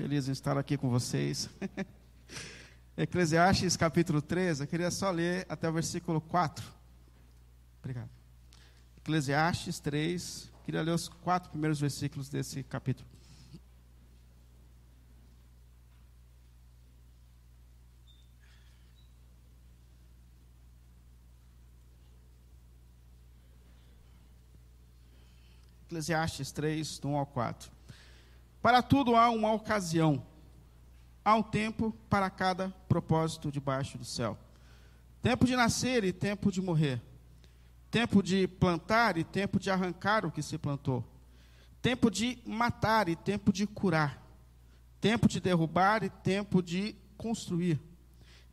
feliz em estar aqui com vocês. Eclesiastes capítulo 3, eu queria só ler até o versículo 4. Obrigado. Eclesiastes 3, queria ler os quatro primeiros versículos desse capítulo. Eclesiastes 3, do 1 ao 4. Para tudo há uma ocasião, há um tempo para cada propósito debaixo do céu. Tempo de nascer e tempo de morrer. Tempo de plantar e tempo de arrancar o que se plantou. Tempo de matar e tempo de curar. Tempo de derrubar e tempo de construir.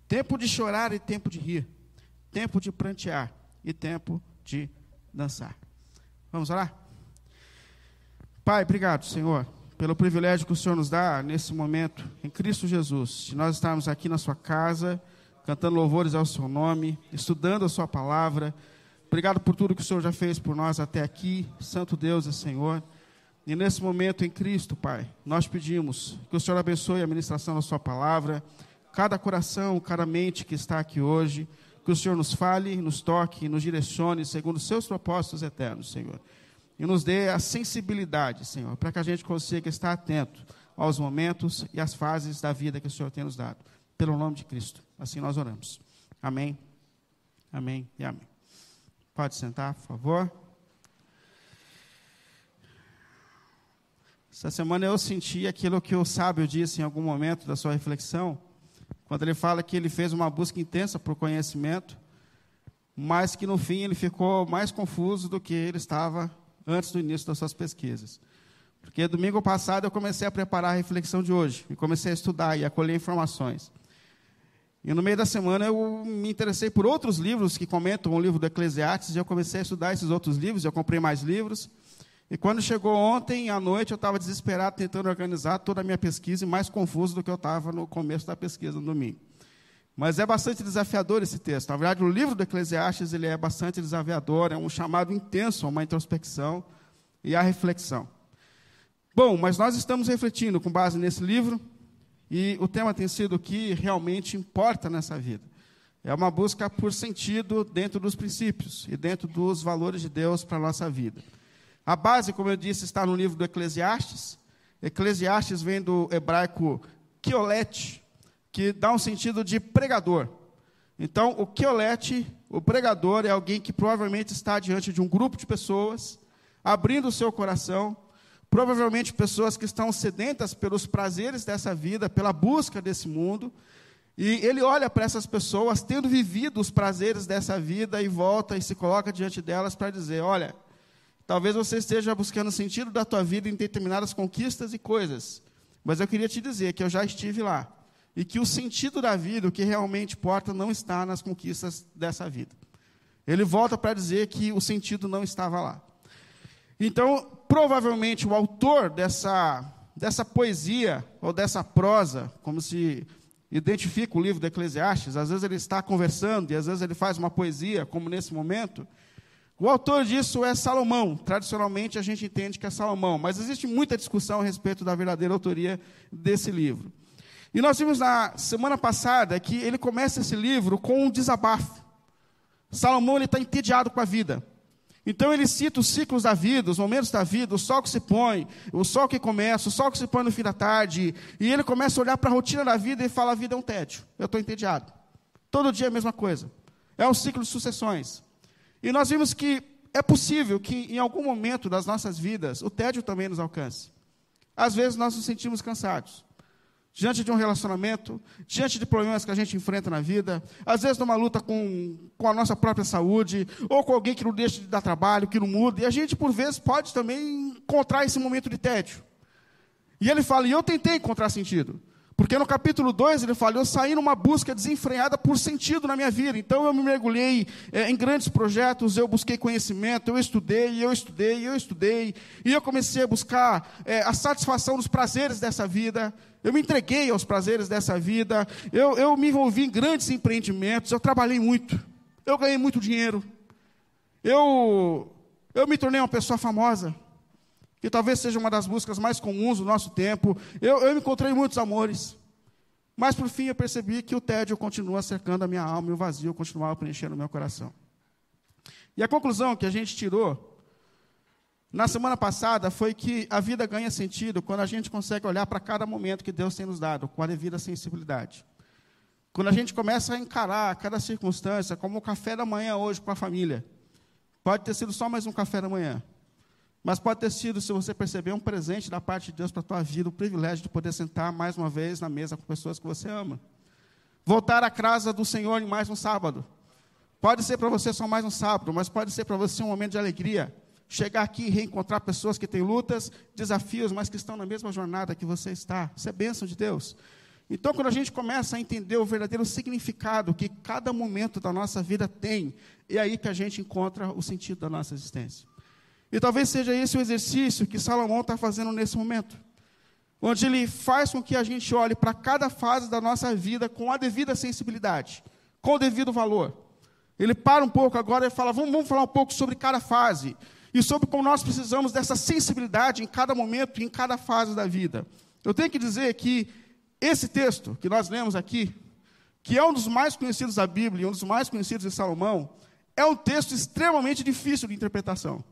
Tempo de chorar e tempo de rir. Tempo de prantear e tempo de dançar. Vamos orar? Pai, obrigado, Senhor pelo privilégio que o Senhor nos dá nesse momento, em Cristo Jesus, de nós estarmos aqui na Sua casa, cantando louvores ao Seu nome, estudando a Sua palavra. Obrigado por tudo que o Senhor já fez por nós até aqui, Santo Deus e Senhor. E nesse momento em Cristo, Pai, nós pedimos que o Senhor abençoe a ministração da Sua palavra, cada coração, cada mente que está aqui hoje, que o Senhor nos fale, nos toque, nos direcione segundo os Seus propósitos eternos, Senhor e nos dê a sensibilidade, Senhor, para que a gente consiga estar atento aos momentos e às fases da vida que o Senhor tem nos dado. Pelo nome de Cristo. Assim nós oramos. Amém. Amém e amém. Pode sentar, por favor. Essa semana eu senti aquilo que o sábio disse em algum momento da sua reflexão, quando ele fala que ele fez uma busca intensa por conhecimento, mas que no fim ele ficou mais confuso do que ele estava antes do início das suas pesquisas. Porque domingo passado eu comecei a preparar a reflexão de hoje, e comecei a estudar e a colher informações. E no meio da semana eu me interessei por outros livros que comentam o livro do Eclesiastes, e eu comecei a estudar esses outros livros, eu comprei mais livros. E quando chegou ontem à noite, eu estava desesperado tentando organizar toda a minha pesquisa e mais confuso do que eu estava no começo da pesquisa no domingo. Mas é bastante desafiador esse texto. Na verdade, o livro do Eclesiastes ele é bastante desafiador, é um chamado intenso a uma introspecção e a reflexão. Bom, mas nós estamos refletindo com base nesse livro e o tema tem sido o que realmente importa nessa vida. É uma busca por sentido dentro dos princípios e dentro dos valores de Deus para a nossa vida. A base, como eu disse, está no livro do Eclesiastes. Eclesiastes vem do hebraico kiolete, que dá um sentido de pregador. Então, o Keolete, o pregador, é alguém que provavelmente está diante de um grupo de pessoas, abrindo o seu coração, provavelmente pessoas que estão sedentas pelos prazeres dessa vida, pela busca desse mundo, e ele olha para essas pessoas, tendo vivido os prazeres dessa vida, e volta e se coloca diante delas para dizer: Olha, talvez você esteja buscando sentido da tua vida em determinadas conquistas e coisas, mas eu queria te dizer que eu já estive lá e que o sentido da vida, o que realmente importa, não está nas conquistas dessa vida. Ele volta para dizer que o sentido não estava lá. Então, provavelmente, o autor dessa, dessa poesia, ou dessa prosa, como se identifica o livro do Eclesiastes, às vezes ele está conversando e às vezes ele faz uma poesia, como nesse momento. O autor disso é Salomão. Tradicionalmente a gente entende que é Salomão, mas existe muita discussão a respeito da verdadeira autoria desse livro. E nós vimos na semana passada que ele começa esse livro com um desabafo. Salomão está entediado com a vida. Então ele cita os ciclos da vida, os momentos da vida, o sol que se põe, o sol que começa, o sol que se põe no fim da tarde. E ele começa a olhar para a rotina da vida e fala: a vida é um tédio. Eu estou entediado. Todo dia é a mesma coisa. É um ciclo de sucessões. E nós vimos que é possível que em algum momento das nossas vidas o tédio também nos alcance. Às vezes nós nos sentimos cansados diante de um relacionamento, diante de problemas que a gente enfrenta na vida, às vezes numa luta com, com a nossa própria saúde, ou com alguém que não deixa de dar trabalho, que não muda, e a gente, por vezes, pode também encontrar esse momento de tédio. E ele fala, e eu tentei encontrar sentido. Porque no capítulo 2 ele fala: Eu saí numa busca desenfreada por sentido na minha vida. Então eu me mergulhei é, em grandes projetos, eu busquei conhecimento, eu estudei, eu estudei, eu estudei. E eu comecei a buscar é, a satisfação dos prazeres dessa vida. Eu me entreguei aos prazeres dessa vida. Eu, eu me envolvi em grandes empreendimentos. Eu trabalhei muito. Eu ganhei muito dinheiro. Eu, eu me tornei uma pessoa famosa. Que talvez seja uma das buscas mais comuns do nosso tempo. Eu, eu encontrei muitos amores, mas por fim eu percebi que o tédio continua cercando a minha alma e o vazio continuava preenchendo o meu coração. E a conclusão que a gente tirou na semana passada foi que a vida ganha sentido quando a gente consegue olhar para cada momento que Deus tem nos dado com a devida sensibilidade. Quando a gente começa a encarar cada circunstância, como o café da manhã hoje com a família. Pode ter sido só mais um café da manhã. Mas pode ter sido, se você perceber, um presente da parte de Deus para a tua vida, o privilégio de poder sentar mais uma vez na mesa com pessoas que você ama. Voltar à casa do Senhor em mais um sábado. Pode ser para você só mais um sábado, mas pode ser para você um momento de alegria. Chegar aqui e reencontrar pessoas que têm lutas, desafios, mas que estão na mesma jornada que você está. Isso é bênção de Deus. Então, quando a gente começa a entender o verdadeiro significado que cada momento da nossa vida tem, é aí que a gente encontra o sentido da nossa existência. E talvez seja esse o exercício que Salomão está fazendo nesse momento, onde ele faz com que a gente olhe para cada fase da nossa vida com a devida sensibilidade, com o devido valor. Ele para um pouco agora e fala: vamos, vamos falar um pouco sobre cada fase e sobre como nós precisamos dessa sensibilidade em cada momento e em cada fase da vida. Eu tenho que dizer que esse texto que nós lemos aqui, que é um dos mais conhecidos da Bíblia e um dos mais conhecidos de Salomão, é um texto extremamente difícil de interpretação.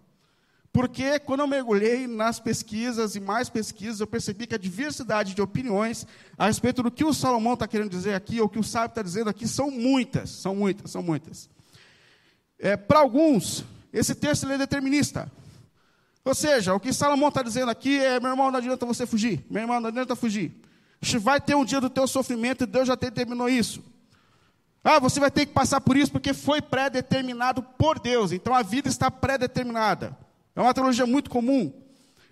Porque quando eu mergulhei nas pesquisas e mais pesquisas, eu percebi que a diversidade de opiniões a respeito do que o Salomão está querendo dizer aqui, ou que o sábio está dizendo aqui, são muitas, são muitas, são muitas. É, Para alguns, esse texto é determinista. Ou seja, o que Salomão está dizendo aqui é: meu irmão, não adianta você fugir, meu irmão, não adianta fugir. Vai ter um dia do teu sofrimento e Deus já determinou isso. Ah, você vai ter que passar por isso porque foi pré-determinado por Deus. Então a vida está pré-determinada. É uma teologia muito comum.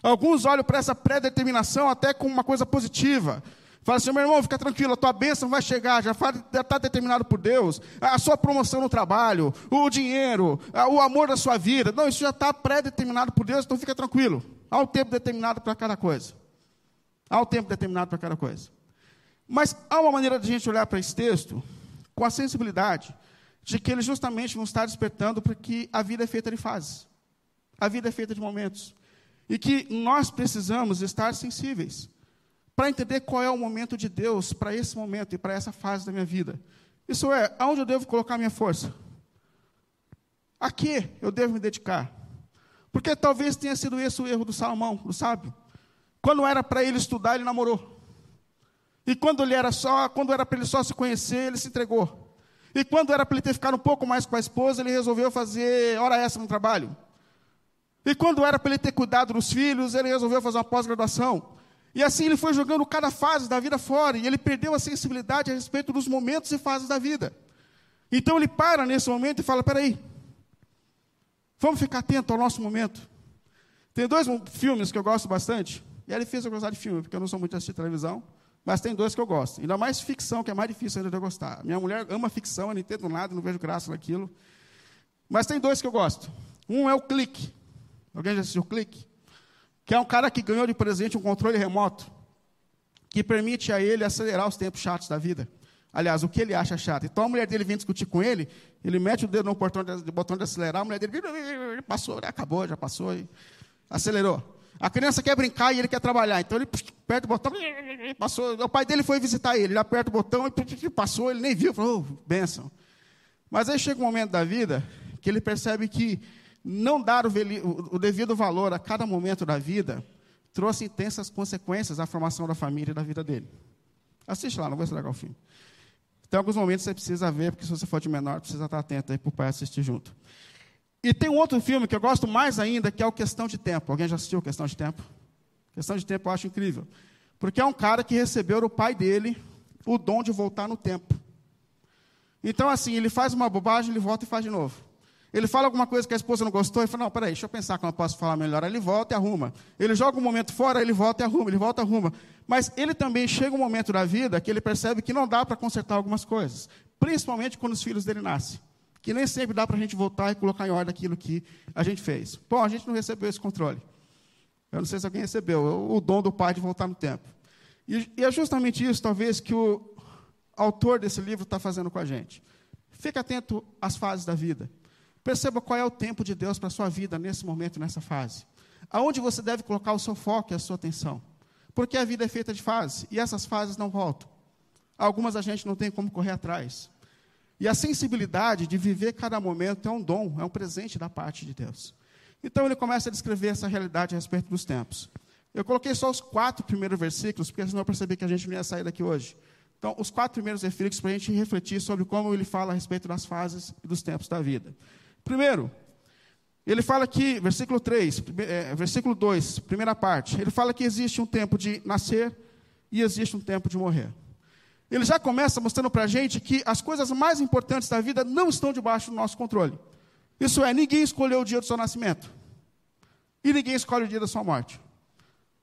Alguns olham para essa pré-determinação até como uma coisa positiva. Fala assim, meu irmão, fica tranquilo, a tua bênção vai chegar, já está determinado por Deus. A sua promoção no trabalho, o dinheiro, o amor da sua vida. Não, isso já está pré-determinado por Deus, então fica tranquilo. Há um tempo determinado para cada coisa. Há um tempo determinado para cada coisa. Mas há uma maneira de a gente olhar para esse texto com a sensibilidade de que ele justamente nos está despertando porque a vida é feita de fases. A vida é feita de momentos. E que nós precisamos estar sensíveis para entender qual é o momento de Deus para esse momento e para essa fase da minha vida. Isso é, aonde eu devo colocar minha força? A que eu devo me dedicar? Porque talvez tenha sido esse o erro do Salomão, do sábio. Quando era para ele estudar, ele namorou. E quando ele era só, quando era para ele só se conhecer, ele se entregou. E quando era para ele ter ficado um pouco mais com a esposa, ele resolveu fazer hora extra no trabalho. E quando era para ele ter cuidado dos filhos, ele resolveu fazer uma pós-graduação. E assim ele foi jogando cada fase da vida fora, e ele perdeu a sensibilidade a respeito dos momentos e fases da vida. Então ele para nesse momento e fala: peraí, vamos ficar atento ao nosso momento. Tem dois filmes que eu gosto bastante, e ele fez eu gostar de filme, porque eu não sou muito de assistir televisão, mas tem dois que eu gosto. Ainda mais ficção, que é mais difícil ainda de eu gostar. Minha mulher ama ficção, eu não entendo nada, não vejo graça naquilo. Mas tem dois que eu gosto. Um é o Clique. Alguém já assistiu o Clique? Que é um cara que ganhou de presente um controle remoto que permite a ele acelerar os tempos chatos da vida. Aliás, o que ele acha chato. Então a mulher dele vem discutir com ele, ele mete o dedo no botão de, botão de acelerar, a mulher dele passou, acabou, já passou, e acelerou. A criança quer brincar e ele quer trabalhar, então ele aperta o botão, passou. O pai dele foi visitar ele, ele aperta o botão e passou, ele nem viu, falou, oh, benção. Mas aí chega um momento da vida que ele percebe que não dar o, devido valor a cada momento da vida trouxe intensas consequências à formação da família e da vida dele. Assiste lá, não vou estragar o filme. Tem alguns momentos que você precisa ver, porque se você for de menor, precisa estar atento aí para o pai assistir junto. E tem um outro filme que eu gosto mais ainda, que é o Questão de Tempo. Alguém já assistiu Questão de Tempo? Questão de Tempo eu acho incrível. Porque é um cara que recebeu do pai dele o dom de voltar no tempo. Então, assim, ele faz uma bobagem, ele volta e faz de novo. Ele fala alguma coisa que a esposa não gostou, ele fala, não, peraí, deixa eu pensar como eu posso falar melhor. Aí ele volta e arruma. Ele joga um momento fora, ele volta e arruma, ele volta e arruma. Mas ele também chega um momento da vida que ele percebe que não dá para consertar algumas coisas. Principalmente quando os filhos dele nascem. Que nem sempre dá para a gente voltar e colocar em ordem aquilo que a gente fez. Bom, a gente não recebeu esse controle. Eu não sei se alguém recebeu, o dom do pai de voltar no tempo. E, e é justamente isso, talvez, que o autor desse livro está fazendo com a gente. Fique atento às fases da vida. Perceba qual é o tempo de Deus para a sua vida nesse momento, nessa fase. aonde você deve colocar o seu foco e a sua atenção. Porque a vida é feita de fases, e essas fases não voltam. Algumas a gente não tem como correr atrás. E a sensibilidade de viver cada momento é um dom, é um presente da parte de Deus. Então ele começa a descrever essa realidade a respeito dos tempos. Eu coloquei só os quatro primeiros versículos, porque senão eu percebi que a gente não ia sair daqui hoje. Então, os quatro primeiros versículos para a gente refletir sobre como ele fala a respeito das fases e dos tempos da vida. Primeiro, ele fala que, versículo 3, é, versículo 2, primeira parte, ele fala que existe um tempo de nascer e existe um tempo de morrer. Ele já começa mostrando para a gente que as coisas mais importantes da vida não estão debaixo do nosso controle. Isso é, ninguém escolheu o dia do seu nascimento. E ninguém escolhe o dia da sua morte.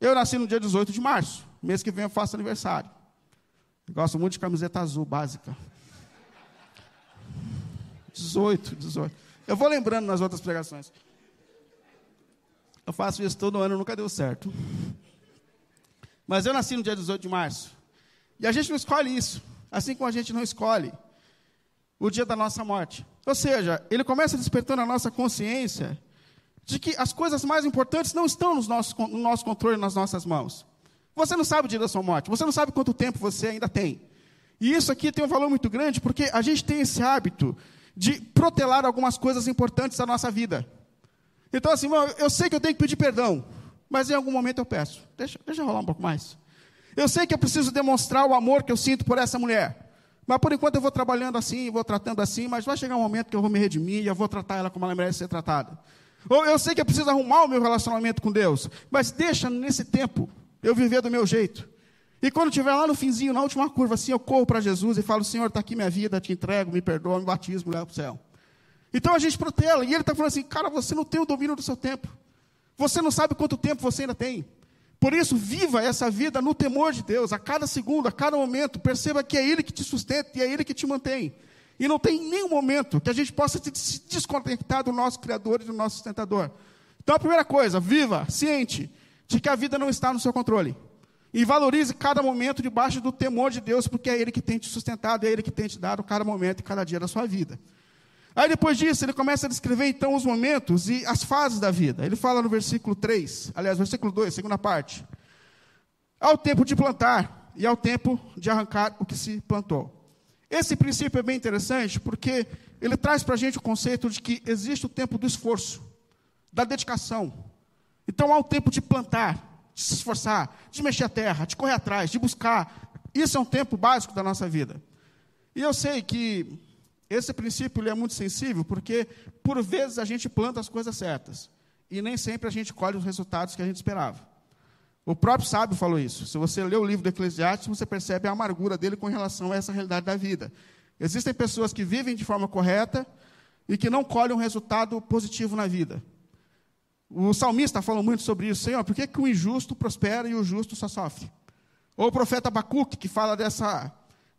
Eu nasci no dia 18 de março. Mês que vem eu faço aniversário. Gosto muito de camiseta azul básica. 18, 18. Eu vou lembrando nas outras pregações. Eu faço isso todo ano, nunca deu certo. Mas eu nasci no dia 18 de março. E a gente não escolhe isso. Assim como a gente não escolhe o dia da nossa morte. Ou seja, ele começa despertando a nossa consciência de que as coisas mais importantes não estão nos nossos, no nosso controle, nas nossas mãos. Você não sabe o dia da sua morte, você não sabe quanto tempo você ainda tem. E isso aqui tem um valor muito grande, porque a gente tem esse hábito de protelar algumas coisas importantes da nossa vida. Então, assim, eu sei que eu tenho que pedir perdão, mas em algum momento eu peço. Deixa, deixa rolar um pouco mais. Eu sei que eu preciso demonstrar o amor que eu sinto por essa mulher. Mas por enquanto eu vou trabalhando assim, vou tratando assim, mas vai chegar um momento que eu vou me redimir e eu vou tratar ela como ela merece ser tratada. Ou eu sei que eu preciso arrumar o meu relacionamento com Deus, mas deixa nesse tempo eu viver do meu jeito. E quando estiver lá no finzinho, na última curva, assim, eu corro para Jesus e falo, Senhor, está aqui minha vida, te entrego, me perdoa, me batismo, leva para o céu. Então a gente protela. E ele está falando assim, cara, você não tem o domínio do seu tempo. Você não sabe quanto tempo você ainda tem. Por isso, viva essa vida no temor de Deus, a cada segundo, a cada momento. Perceba que é Ele que te sustenta e é Ele que te mantém. E não tem nenhum momento que a gente possa se desconectar do nosso Criador e do nosso sustentador. Então, a primeira coisa, viva, ciente de que a vida não está no seu controle. E valorize cada momento debaixo do temor de Deus, porque é Ele que tem te sustentado, é Ele que tem te dado cada momento e cada dia da sua vida. Aí depois disso, ele começa a descrever então os momentos e as fases da vida. Ele fala no versículo 3, aliás, versículo 2, segunda parte. Há o tempo de plantar e há o tempo de arrancar o que se plantou. Esse princípio é bem interessante porque ele traz para a gente o conceito de que existe o tempo do esforço, da dedicação. Então há o tempo de plantar, de se esforçar, de mexer a terra, de correr atrás, de buscar. Isso é um tempo básico da nossa vida. E eu sei que esse princípio é muito sensível, porque por vezes a gente planta as coisas certas e nem sempre a gente colhe os resultados que a gente esperava. O próprio sábio falou isso. Se você lê o livro do Eclesiastes, você percebe a amargura dele com relação a essa realidade da vida. Existem pessoas que vivem de forma correta e que não colhem um resultado positivo na vida. O salmista fala muito sobre isso. Senhor, por que, que o injusto prospera e o justo só sofre? Ou o profeta Abacuque, que fala dessa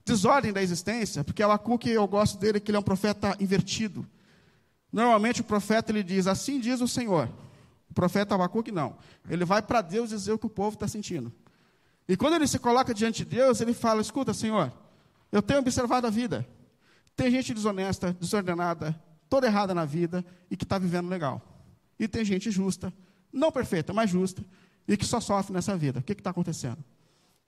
desordem da existência, porque Abacuque, eu gosto dele, que ele é um profeta invertido. Normalmente o profeta ele diz, assim diz o Senhor. O profeta Abacuque não. Ele vai para Deus dizer o que o povo está sentindo. E quando ele se coloca diante de Deus, ele fala, escuta, Senhor, eu tenho observado a vida. Tem gente desonesta, desordenada, toda errada na vida e que está vivendo legal. E tem gente justa, não perfeita, mas justa, e que só sofre nessa vida. O que está acontecendo?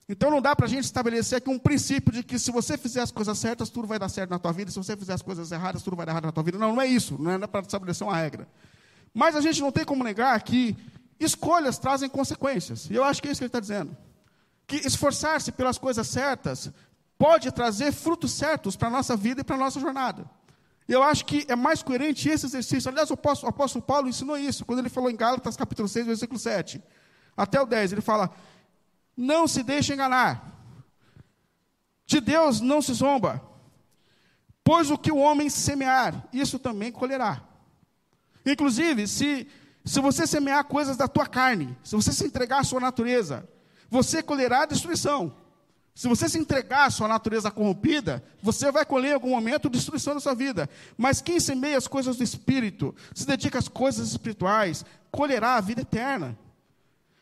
Então não dá para a gente estabelecer aqui um princípio de que se você fizer as coisas certas, tudo vai dar certo na tua vida, se você fizer as coisas erradas, tudo vai dar errado na tua vida. Não, não é isso, não é para estabelecer uma regra. Mas a gente não tem como negar que escolhas trazem consequências. E eu acho que é isso que ele está dizendo. Que esforçar-se pelas coisas certas pode trazer frutos certos para a nossa vida e para a nossa jornada. Eu acho que é mais coerente esse exercício. Aliás, o apóstolo, o apóstolo Paulo ensinou isso, quando ele falou em Gálatas capítulo 6, versículo 7. Até o 10, ele fala: não se deixe enganar. De Deus não se zomba. Pois o que o homem semear, isso também colherá. Inclusive, se, se você semear coisas da tua carne, se você se entregar à sua natureza, você colherá destruição. Se você se entregar à sua natureza corrompida, você vai colher em algum momento destruição da sua vida. Mas quem semeia as coisas do Espírito, se dedica às coisas espirituais, colherá a vida eterna.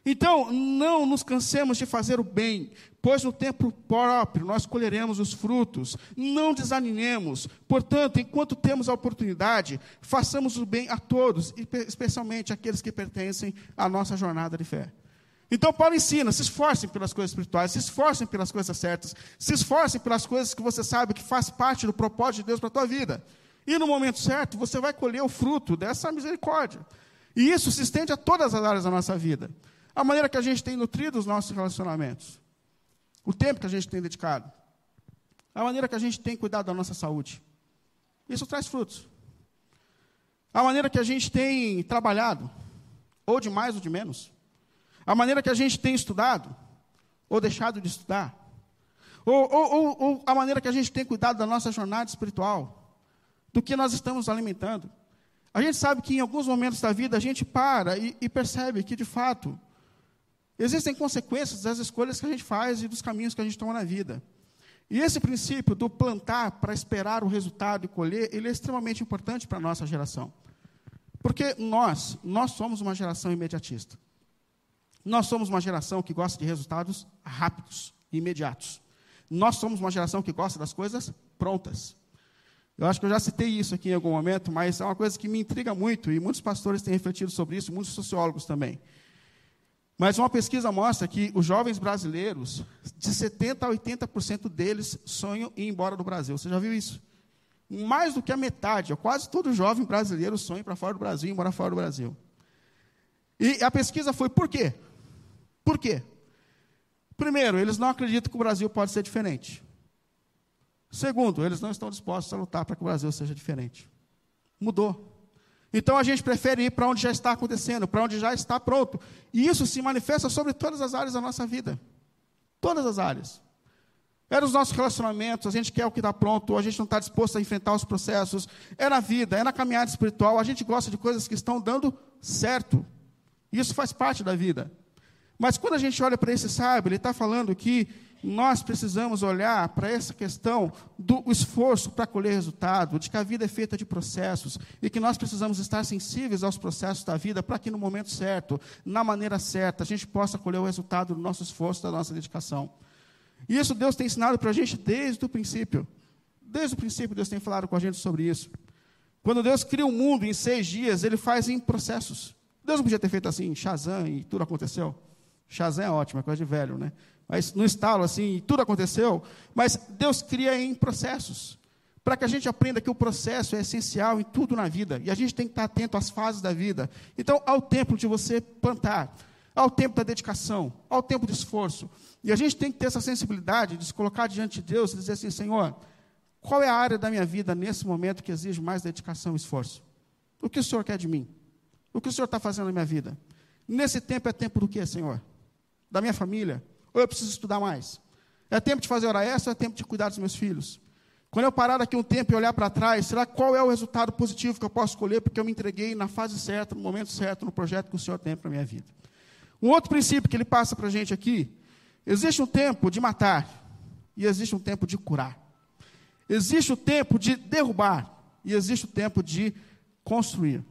Então, não nos cansemos de fazer o bem, pois no tempo próprio nós colheremos os frutos. Não desanimemos. Portanto, enquanto temos a oportunidade, façamos o bem a todos, especialmente aqueles que pertencem à nossa jornada de fé. Então, Paulo ensina: se esforcem pelas coisas espirituais, se esforcem pelas coisas certas, se esforcem pelas coisas que você sabe que faz parte do propósito de Deus para a tua vida. E no momento certo, você vai colher o fruto dessa misericórdia. E isso se estende a todas as áreas da nossa vida a maneira que a gente tem nutrido os nossos relacionamentos, o tempo que a gente tem dedicado, a maneira que a gente tem cuidado da nossa saúde. Isso traz frutos. A maneira que a gente tem trabalhado, ou de mais ou de menos. A maneira que a gente tem estudado, ou deixado de estudar. Ou, ou, ou, ou a maneira que a gente tem cuidado da nossa jornada espiritual, do que nós estamos alimentando. A gente sabe que em alguns momentos da vida a gente para e, e percebe que, de fato, Existem consequências das escolhas que a gente faz e dos caminhos que a gente toma na vida. E esse princípio do plantar para esperar o resultado e colher, ele é extremamente importante para a nossa geração. Porque nós, nós somos uma geração imediatista. Nós somos uma geração que gosta de resultados rápidos e imediatos. Nós somos uma geração que gosta das coisas prontas. Eu acho que eu já citei isso aqui em algum momento, mas é uma coisa que me intriga muito, e muitos pastores têm refletido sobre isso, muitos sociólogos também. Mas uma pesquisa mostra que os jovens brasileiros, de 70% a 80% deles sonham em ir embora do Brasil. Você já viu isso? Mais do que a metade, quase todo jovem brasileiro sonha para fora do Brasil, ir morar fora do Brasil. E a pesquisa foi por quê? Por quê? Primeiro, eles não acreditam que o Brasil pode ser diferente. Segundo, eles não estão dispostos a lutar para que o Brasil seja diferente. Mudou. Então a gente prefere ir para onde já está acontecendo, para onde já está pronto. E isso se manifesta sobre todas as áreas da nossa vida. Todas as áreas. É nos nossos relacionamentos, a gente quer o que está pronto, a gente não está disposto a enfrentar os processos. É na vida, é na caminhada espiritual, a gente gosta de coisas que estão dando certo. Isso faz parte da vida. Mas quando a gente olha para esse sábio, ele está falando que nós precisamos olhar para essa questão do esforço para colher resultado, de que a vida é feita de processos e que nós precisamos estar sensíveis aos processos da vida para que no momento certo, na maneira certa, a gente possa colher o resultado do nosso esforço, da nossa dedicação. E isso Deus tem ensinado para a gente desde o princípio. Desde o princípio, Deus tem falado com a gente sobre isso. Quando Deus cria o um mundo em seis dias, Ele faz em processos. Deus não podia ter feito assim, Shazam, e tudo aconteceu. Shazam é ótimo, é coisa de velho, né? Mas no estalo, assim, tudo aconteceu. Mas Deus cria em processos. Para que a gente aprenda que o processo é essencial em tudo na vida. E a gente tem que estar atento às fases da vida. Então, ao tempo de você plantar, ao tempo da dedicação, ao tempo do esforço. E a gente tem que ter essa sensibilidade de se colocar diante de Deus e dizer assim: Senhor, qual é a área da minha vida nesse momento que exige mais dedicação e esforço? O que o Senhor quer de mim? O que o Senhor está fazendo na minha vida? Nesse tempo é tempo do que, Senhor? Da minha família? Ou eu preciso estudar mais? É tempo de fazer hora extra ou é tempo de cuidar dos meus filhos? Quando eu parar daqui um tempo e olhar para trás, será qual é o resultado positivo que eu posso escolher porque eu me entreguei na fase certa, no momento certo, no projeto que o Senhor tem para a minha vida? Um outro princípio que ele passa para a gente aqui: existe um tempo de matar e existe um tempo de curar. Existe o tempo de derrubar e existe o tempo de construir.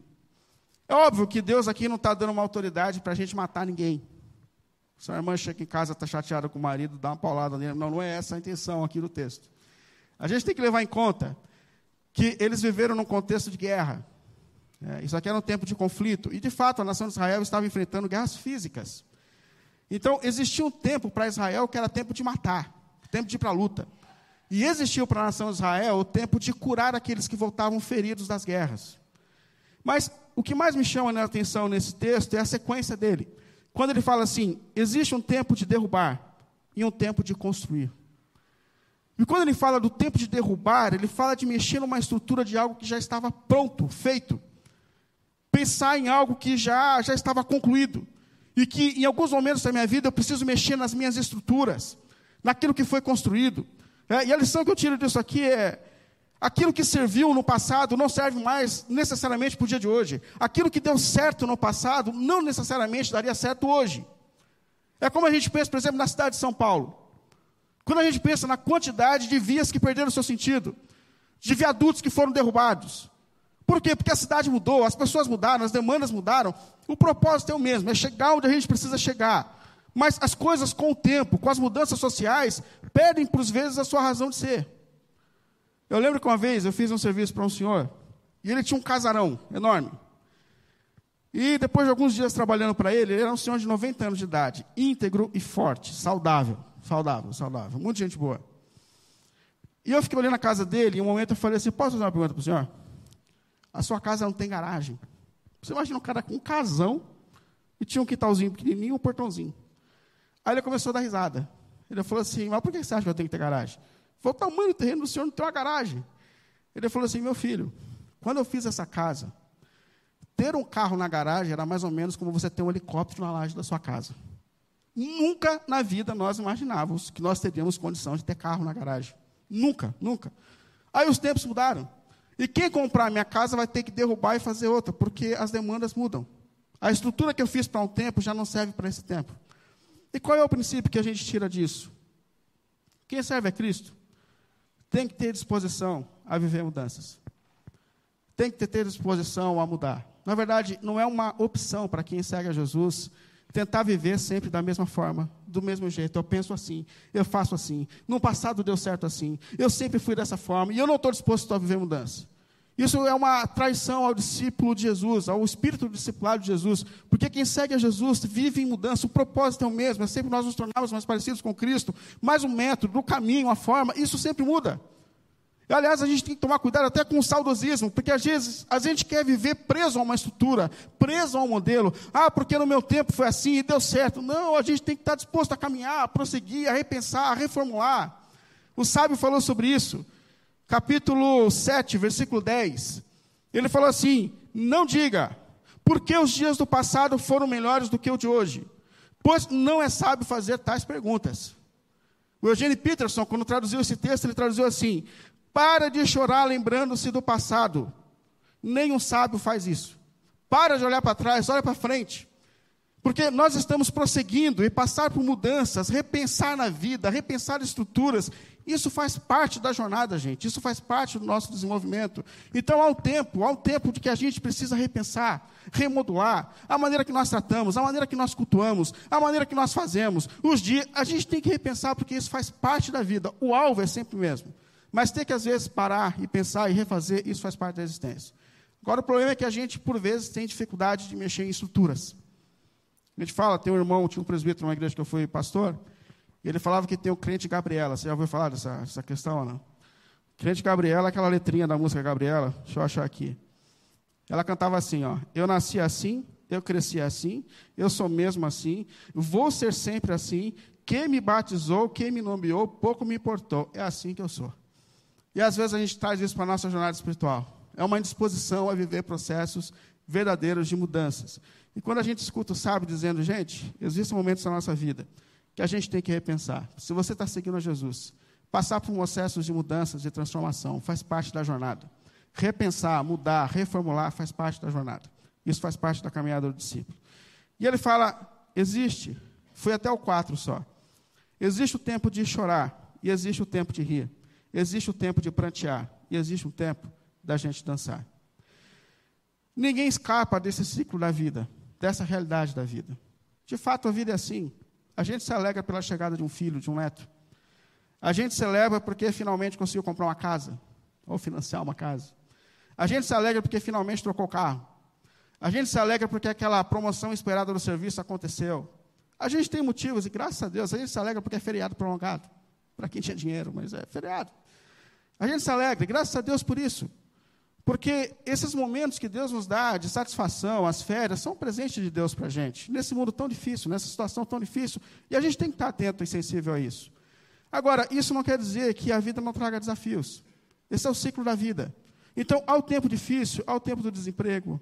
É óbvio que Deus aqui não está dando uma autoridade para a gente matar ninguém. Se a irmã chega em casa, está chateada com o marido, dá uma paulada nele. Não, não é essa a intenção aqui do texto. A gente tem que levar em conta que eles viveram num contexto de guerra. É, isso aqui era um tempo de conflito. E, de fato, a nação de Israel estava enfrentando guerras físicas. Então, existia um tempo para Israel que era tempo de matar, tempo de ir para a luta. E existiu para a nação de Israel o tempo de curar aqueles que voltavam feridos das guerras. Mas o que mais me chama a atenção nesse texto é a sequência dele. Quando ele fala assim, existe um tempo de derrubar e um tempo de construir. E quando ele fala do tempo de derrubar, ele fala de mexer numa estrutura de algo que já estava pronto, feito. Pensar em algo que já, já estava concluído. E que em alguns momentos da minha vida eu preciso mexer nas minhas estruturas, naquilo que foi construído. É, e a lição que eu tiro disso aqui é: Aquilo que serviu no passado não serve mais necessariamente para o dia de hoje. Aquilo que deu certo no passado não necessariamente daria certo hoje. É como a gente pensa, por exemplo, na cidade de São Paulo. Quando a gente pensa na quantidade de vias que perderam seu sentido, de viadutos que foram derrubados, Por quê? Porque a cidade mudou, as pessoas mudaram, as demandas mudaram. O propósito é o mesmo, é chegar onde a gente precisa chegar. Mas as coisas, com o tempo, com as mudanças sociais, perdem, por vezes, a sua razão de ser. Eu lembro que uma vez eu fiz um serviço para um senhor, e ele tinha um casarão enorme. E depois de alguns dias trabalhando para ele, ele era um senhor de 90 anos de idade, íntegro e forte, saudável, saudável, saudável, muita gente boa. E eu fiquei olhando a casa dele, e um momento eu falei assim: posso fazer uma pergunta para o senhor? A sua casa não tem garagem. Você imagina um cara com um casão e tinha um quintalzinho pequenininho um portãozinho. Aí ele começou a dar risada. Ele falou assim: Mas por que você acha que eu tenho que ter garagem? Falei: O tamanho do terreno do senhor não tem uma garagem. Ele falou assim: Meu filho, quando eu fiz essa casa, ter um carro na garagem era mais ou menos como você ter um helicóptero na laje da sua casa. Nunca na vida nós imaginávamos que nós teríamos condição de ter carro na garagem. Nunca, nunca. Aí os tempos mudaram. E quem comprar minha casa vai ter que derrubar e fazer outra, porque as demandas mudam. A estrutura que eu fiz para um tempo já não serve para esse tempo. E qual é o princípio que a gente tira disso? Quem serve a Cristo tem que ter disposição a viver mudanças. Tem que ter disposição a mudar. Na verdade, não é uma opção para quem segue a Jesus tentar viver sempre da mesma forma, do mesmo jeito. Eu penso assim, eu faço assim. No passado deu certo assim. Eu sempre fui dessa forma e eu não estou disposto a viver mudança. Isso é uma traição ao discípulo de Jesus, ao espírito discipulado de Jesus, porque quem segue a Jesus vive em mudança, o propósito é o mesmo, é sempre nós nos tornarmos mais parecidos com Cristo, mas o método, o caminho, a forma, isso sempre muda. E, aliás, a gente tem que tomar cuidado até com o saudosismo, porque às vezes a gente quer viver preso a uma estrutura, preso a um modelo. Ah, porque no meu tempo foi assim e deu certo. Não, a gente tem que estar disposto a caminhar, a prosseguir, a repensar, a reformular. O sábio falou sobre isso capítulo 7, versículo 10. Ele falou assim: Não diga, porque os dias do passado foram melhores do que o de hoje, pois não é sábio fazer tais perguntas. O Eugênio Peterson, quando traduziu esse texto, ele traduziu assim: Para de chorar lembrando-se do passado. Nenhum sábio faz isso. Para de olhar para trás, olha para frente. Porque nós estamos prosseguindo e passar por mudanças, repensar na vida, repensar estruturas, isso faz parte da jornada, gente. Isso faz parte do nosso desenvolvimento. Então há um tempo, há um tempo de que a gente precisa repensar, remodular a maneira que nós tratamos, a maneira que nós cultuamos, a maneira que nós fazemos. Os dias, a gente tem que repensar porque isso faz parte da vida. O alvo é sempre o mesmo. Mas tem que às vezes parar e pensar e refazer, isso faz parte da existência. Agora o problema é que a gente por vezes tem dificuldade de mexer em estruturas. A gente fala, tem um irmão, tinha um presbítero numa igreja que eu fui pastor, e ele falava que tem o crente Gabriela. Você já ouviu falar dessa, dessa questão ou não? Crente Gabriela, aquela letrinha da música Gabriela, deixa eu achar aqui. Ela cantava assim, ó: Eu nasci assim, eu cresci assim, eu sou mesmo assim, vou ser sempre assim. Quem me batizou, quem me nomeou, pouco me importou. É assim que eu sou. E às vezes a gente traz isso para a nossa jornada espiritual. É uma indisposição a viver processos verdadeiros de mudanças. E quando a gente escuta o sábio dizendo, gente, existem momentos na nossa vida que a gente tem que repensar. Se você está seguindo a Jesus, passar por processos de mudanças, de transformação, faz parte da jornada. Repensar, mudar, reformular, faz parte da jornada. Isso faz parte da caminhada do discípulo. E ele fala: existe, foi até o 4 só. Existe o tempo de chorar, e existe o tempo de rir. Existe o tempo de prantear, e existe o tempo da gente dançar. Ninguém escapa desse ciclo da vida, dessa realidade da vida. De fato, a vida é assim. A gente se alegra pela chegada de um filho, de um neto. A gente celebra porque finalmente conseguiu comprar uma casa, ou financiar uma casa. A gente se alegra porque finalmente trocou carro. A gente se alegra porque aquela promoção esperada do serviço aconteceu. A gente tem motivos, e graças a Deus, a gente se alegra porque é feriado prolongado. Para quem tinha dinheiro, mas é feriado. A gente se alegra, e graças a Deus por isso. Porque esses momentos que Deus nos dá de satisfação, as férias, são presentes de Deus para a gente. Nesse mundo tão difícil, nessa situação tão difícil. E a gente tem que estar atento e sensível a isso. Agora, isso não quer dizer que a vida não traga desafios. Esse é o ciclo da vida. Então, há o tempo difícil, há o tempo do desemprego,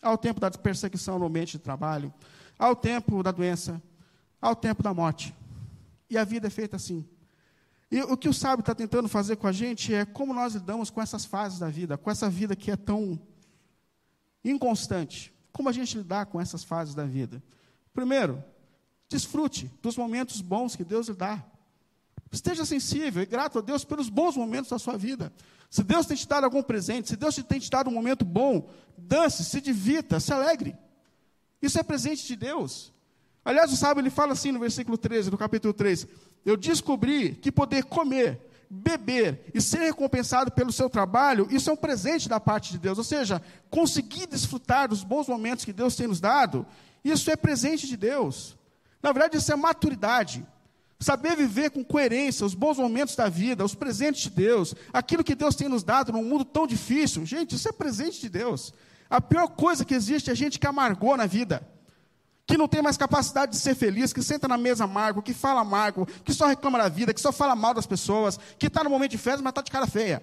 há o tempo da perseguição no ambiente de trabalho, há o tempo da doença, há o tempo da morte. E a vida é feita assim. E o que o sábio está tentando fazer com a gente é como nós lidamos com essas fases da vida, com essa vida que é tão inconstante. Como a gente lidar com essas fases da vida? Primeiro, desfrute dos momentos bons que Deus lhe dá. Esteja sensível e grato a Deus pelos bons momentos da sua vida. Se Deus tem te dado algum presente, se Deus tem te dado um momento bom, dance, se divirta, se alegre. Isso é presente de Deus. Aliás, o sábio ele fala assim no versículo 13, do capítulo 3: Eu descobri que poder comer, beber e ser recompensado pelo seu trabalho, isso é um presente da parte de Deus. Ou seja, conseguir desfrutar dos bons momentos que Deus tem nos dado, isso é presente de Deus. Na verdade, isso é maturidade. Saber viver com coerência os bons momentos da vida, os presentes de Deus, aquilo que Deus tem nos dado num mundo tão difícil. Gente, isso é presente de Deus. A pior coisa que existe é gente que amargou na vida, que não tem mais capacidade de ser feliz, que senta na mesa amargo, que fala amargo, que só reclama da vida, que só fala mal das pessoas, que está no momento de festa, mas está de cara feia.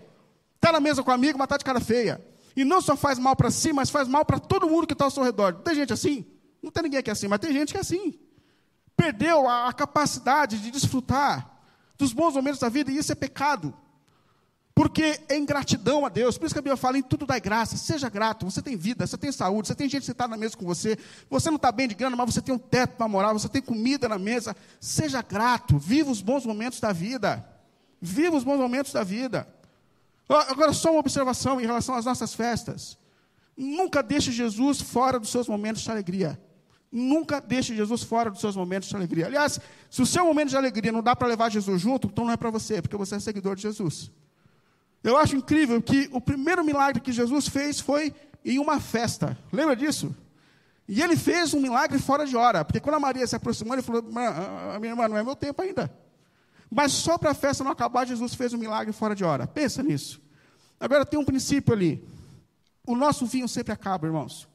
Está na mesa com amigo, mas está de cara feia. E não só faz mal para si, mas faz mal para todo mundo que está ao seu redor. Tem gente assim? Não tem ninguém aqui assim, mas tem gente que é assim perdeu a, a capacidade de desfrutar dos bons momentos da vida, e isso é pecado. Porque é ingratidão a Deus. Por isso que a Bíblia fala em tudo dá graça. Seja grato. Você tem vida, você tem saúde, você tem gente sentada na mesa com você. Você não está bem de grana, mas você tem um teto para morar, você tem comida na mesa. Seja grato. Viva os bons momentos da vida. Viva os bons momentos da vida. Agora, só uma observação em relação às nossas festas. Nunca deixe Jesus fora dos seus momentos de alegria. Nunca deixe Jesus fora dos seus momentos de alegria. Aliás, se o seu momento de alegria não dá para levar Jesus junto, então não é para você, porque você é seguidor de Jesus. Eu acho incrível que o primeiro milagre que Jesus fez foi em uma festa. Lembra disso? E ele fez um milagre fora de hora, porque quando a Maria se aproximou, ele falou: minha irmã, não é meu tempo ainda. Mas só para a festa não acabar, Jesus fez um milagre fora de hora. Pensa nisso. Agora tem um princípio ali. O nosso vinho sempre acaba, irmãos.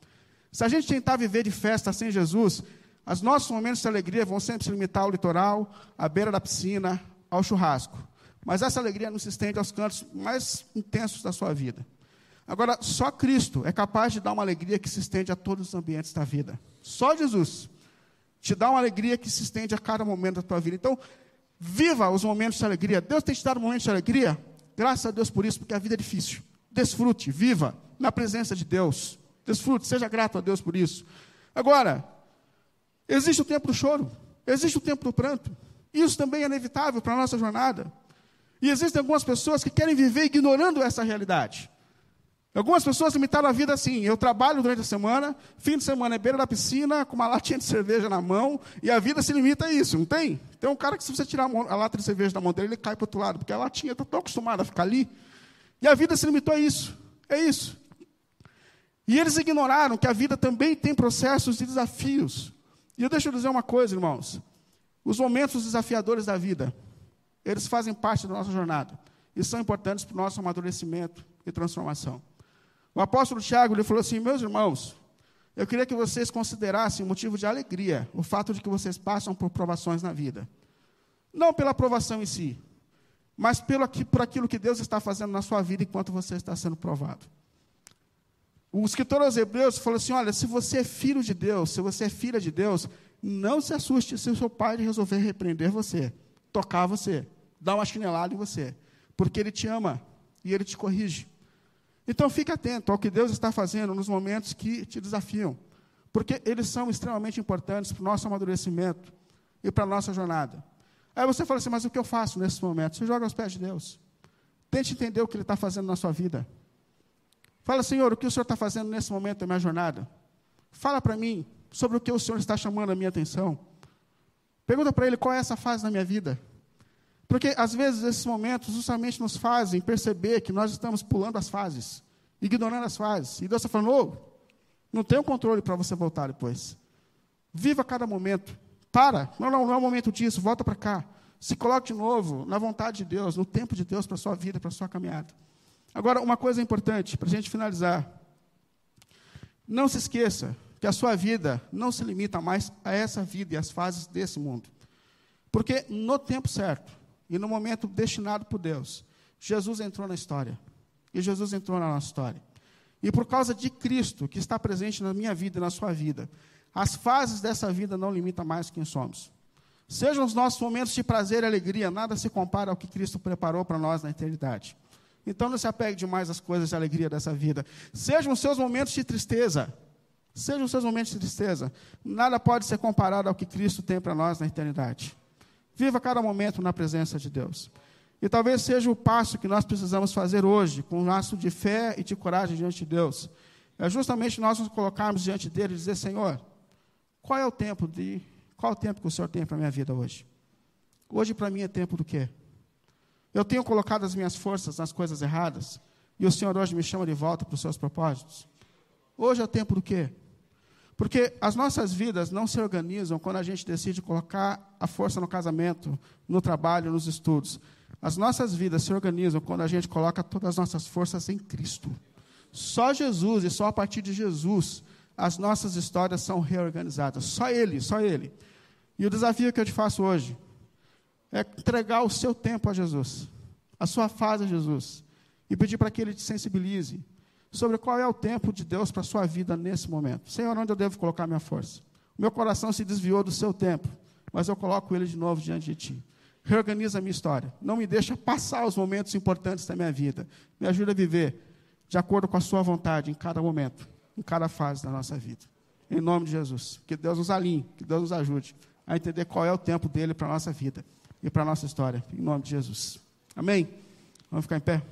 Se a gente tentar viver de festa sem Jesus, os nossos momentos de alegria vão sempre se limitar ao litoral, à beira da piscina, ao churrasco. Mas essa alegria não se estende aos cantos mais intensos da sua vida. Agora, só Cristo é capaz de dar uma alegria que se estende a todos os ambientes da vida. Só Jesus te dá uma alegria que se estende a cada momento da tua vida. Então, viva os momentos de alegria. Deus tem te dado momentos de alegria. Graças a Deus por isso, porque a vida é difícil. Desfrute, viva na presença de Deus. Desfrute, seja grato a Deus por isso. Agora, existe o tempo do choro, existe o tempo do pranto. Isso também é inevitável para a nossa jornada. E existem algumas pessoas que querem viver ignorando essa realidade. Algumas pessoas limitaram a vida assim: eu trabalho durante a semana, fim de semana é beira da piscina, com uma latinha de cerveja na mão, e a vida se limita a isso, não tem? Tem um cara que, se você tirar a, lata de cerveja da mão dele, ele cai para o outro lado, porque a latinha está tão acostumada a ficar ali, e a vida se limitou a isso. É isso. E eles ignoraram que a vida também tem processos e desafios. E eu deixo eu dizer uma coisa, irmãos. Os momentos desafiadores da vida, eles fazem parte da nossa jornada. E são importantes para o nosso amadurecimento e transformação. O apóstolo Tiago ele falou assim: Meus irmãos, eu queria que vocês considerassem motivo de alegria o fato de que vocês passam por provações na vida. Não pela provação em si, mas pelo, por aquilo que Deus está fazendo na sua vida enquanto você está sendo provado. O escritor aos Hebreus falou assim: olha, se você é filho de Deus, se você é filha de Deus, não se assuste se o seu pai resolver repreender você, tocar você, dar uma chinelada em você, porque ele te ama e ele te corrige. Então fique atento ao que Deus está fazendo nos momentos que te desafiam, porque eles são extremamente importantes para o nosso amadurecimento e para a nossa jornada. Aí você fala assim: mas o que eu faço nesses momentos? Você joga aos pés de Deus. Tente entender o que Ele está fazendo na sua vida. Fala, Senhor, o que o Senhor está fazendo nesse momento da minha jornada? Fala para mim sobre o que o Senhor está chamando a minha atenção. Pergunta para Ele qual é essa fase da minha vida. Porque, às vezes, esses momentos justamente nos fazem perceber que nós estamos pulando as fases, ignorando as fases. E Deus está falando, oh, não tem o controle para você voltar depois. Viva cada momento. Para. Não, não, não é o momento disso. Volta para cá. Se coloque de novo na vontade de Deus, no tempo de Deus para a sua vida, para a sua caminhada. Agora, uma coisa importante para a gente finalizar. Não se esqueça que a sua vida não se limita mais a essa vida e às fases desse mundo. Porque no tempo certo e no momento destinado por Deus, Jesus entrou na história. E Jesus entrou na nossa história. E por causa de Cristo, que está presente na minha vida e na sua vida, as fases dessa vida não limitam mais quem somos. Sejam os nossos momentos de prazer e alegria, nada se compara ao que Cristo preparou para nós na eternidade. Então não se apegue demais às coisas de alegria dessa vida. Sejam os seus momentos de tristeza. Sejam os seus momentos de tristeza. Nada pode ser comparado ao que Cristo tem para nós na eternidade. Viva cada momento na presença de Deus. E talvez seja o passo que nós precisamos fazer hoje, com um laço de fé e de coragem diante de Deus. É justamente nós nos colocarmos diante dele e dizer: Senhor, qual é o tempo de. Qual é o tempo que o Senhor tem para a minha vida hoje? Hoje para mim é tempo do quê? Eu tenho colocado as minhas forças nas coisas erradas e o Senhor hoje me chama de volta para os seus propósitos. Hoje é o tempo do quê? Porque as nossas vidas não se organizam quando a gente decide colocar a força no casamento, no trabalho, nos estudos. As nossas vidas se organizam quando a gente coloca todas as nossas forças em Cristo. Só Jesus e só a partir de Jesus as nossas histórias são reorganizadas. Só Ele, só Ele. E o desafio que eu te faço hoje é entregar o seu tempo a Jesus, a sua fase a Jesus, e pedir para que Ele te sensibilize sobre qual é o tempo de Deus para a sua vida nesse momento. Senhor, onde eu devo colocar minha força? O meu coração se desviou do seu tempo, mas eu coloco ele de novo diante de ti. Reorganiza a minha história. Não me deixa passar os momentos importantes da minha vida. Me ajuda a viver de acordo com a sua vontade em cada momento, em cada fase da nossa vida. Em nome de Jesus. Que Deus nos alinhe, que Deus nos ajude a entender qual é o tempo dele para a nossa vida e para a nossa história. Em nome de Jesus. Amém? Vamos ficar em pé?